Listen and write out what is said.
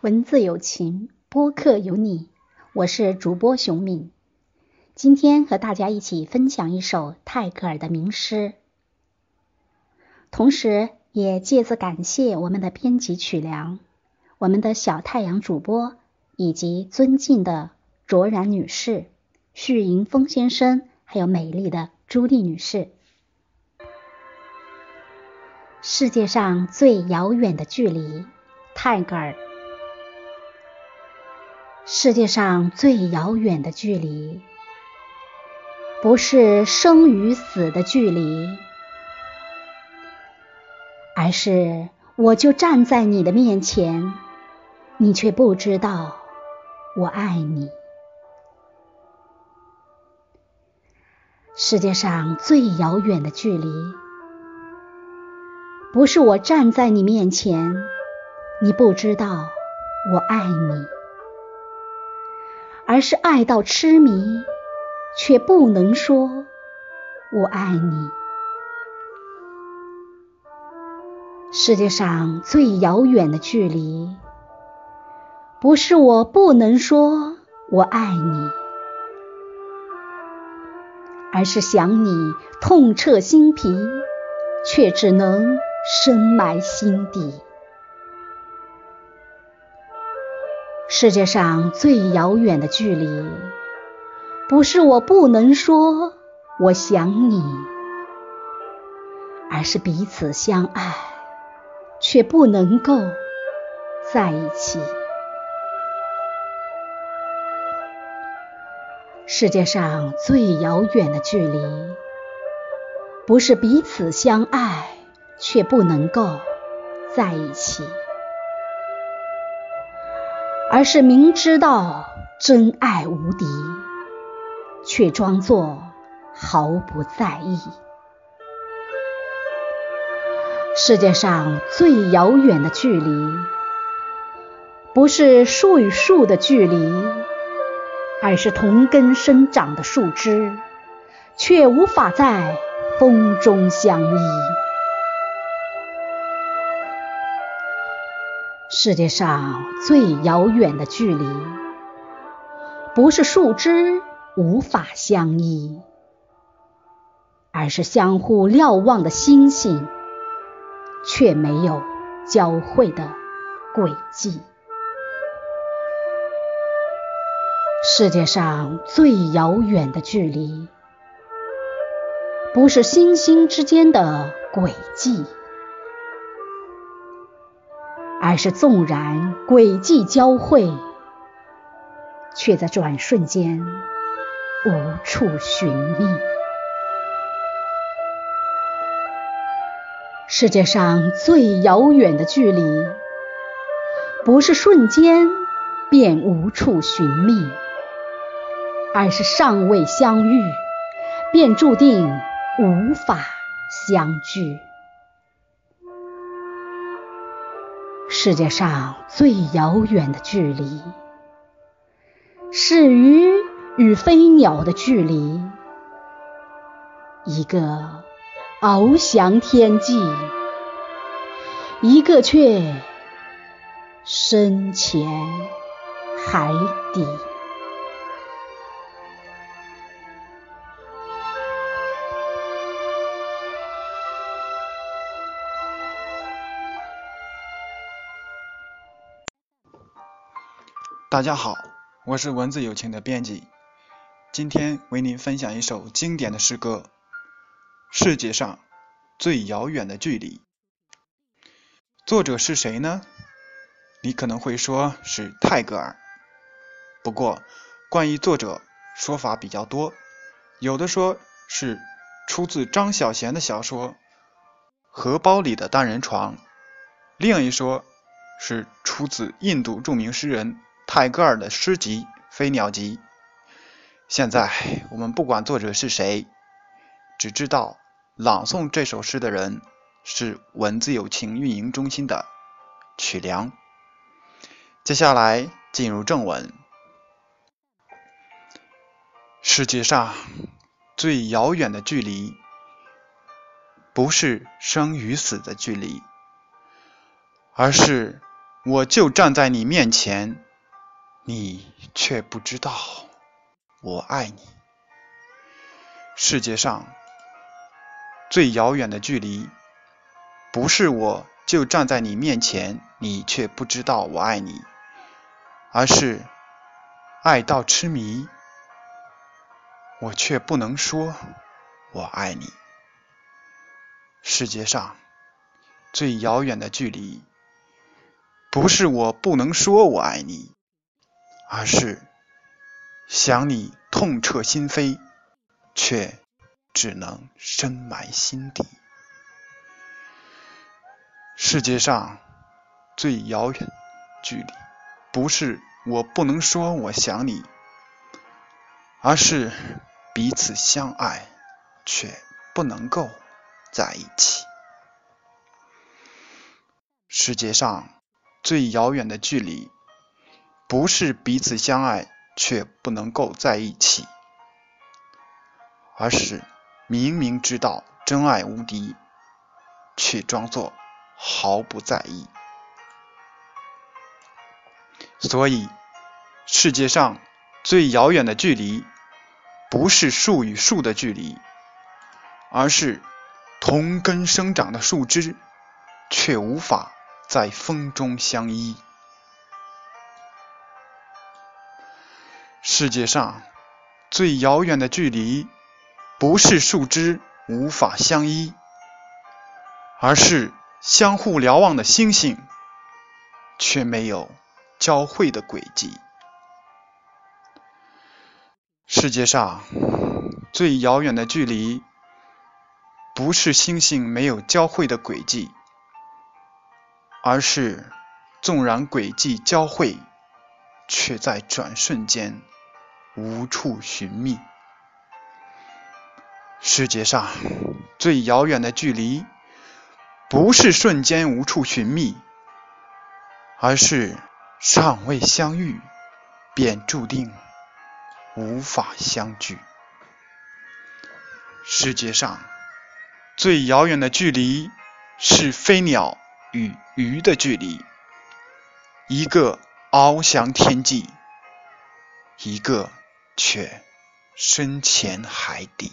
文字有情，播客有你，我是主播熊敏。今天和大家一起分享一首泰戈尔的名诗，同时也借此感谢我们的编辑曲梁、我们的小太阳主播以及尊敬的卓然女士、旭迎峰先生，还有美丽的朱莉女士。世界上最遥远的距离，泰戈尔。世界上最遥远的距离，不是生与死的距离，而是我就站在你的面前，你却不知道我爱你。世界上最遥远的距离，不是我站在你面前，你不知道我爱你。而是爱到痴迷，却不能说“我爱你”。世界上最遥远的距离，不是我不能说“我爱你”，而是想你痛彻心脾，却只能深埋心底。世界上最遥远的距离，不是我不能说我想你，而是彼此相爱，却不能够在一起。世界上最遥远的距离，不是彼此相爱，却不能够在一起。而是明知道真爱无敌，却装作毫不在意。世界上最遥远的距离，不是树与树的距离，而是同根生长的树枝，却无法在风中相依。世界上最遥远的距离，不是树枝无法相依，而是相互瞭望的星星，却没有交汇的轨迹。世界上最遥远的距离，不是星星之间的轨迹。而是纵然轨迹交汇，却在转瞬间无处寻觅。世界上最遥远的距离，不是瞬间便无处寻觅，而是尚未相遇，便注定无法相聚。世界上最遥远的距离，是鱼与飞鸟的距离。一个翱翔天际，一个却深潜海底。大家好，我是文字友情的编辑，今天为您分享一首经典的诗歌《世界上最遥远的距离》。作者是谁呢？你可能会说是泰戈尔。不过，关于作者说法比较多，有的说是出自张小娴的小说《荷包里的单人床》，另一说是出自印度著名诗人。泰戈尔的诗集《飞鸟集》。现在我们不管作者是谁，只知道朗诵这首诗的人是文字友情运营中心的曲梁。接下来进入正文。世界上最遥远的距离，不是生与死的距离，而是我就站在你面前，你却不知道我爱你。世界上最遥远的距离，不是我就站在你面前，你却不知道我爱你，而是爱到痴迷，我却不能说我爱你。世界上最遥远的距离，不是我不能说我爱你，而是想你痛彻心扉。却只能深埋心底。世界上最遥远距离，不是我不能说我想你，而是彼此相爱却不能够在一起。世界上最遥远的距离，不是彼此相爱却不能够在一起。而是明明知道真爱无敌，却装作毫不在意。所以，世界上最遥远的距离，不是树与树的距离，而是同根生长的树枝，却无法在风中相依。世界上最遥远的距离。不是树枝无法相依，而是相互瞭望的星星却没有交汇的轨迹。世界上最遥远的距离，不是星星没有交汇的轨迹，而是纵然轨迹交汇，却在转瞬间无处寻觅。世界上最遥远的距离，不是瞬间无处寻觅，而是尚未相遇，便注定无法相聚。世界上最遥远的距离，是飞鸟与鱼的距离，一个翱翔天际，一个却深潜海底。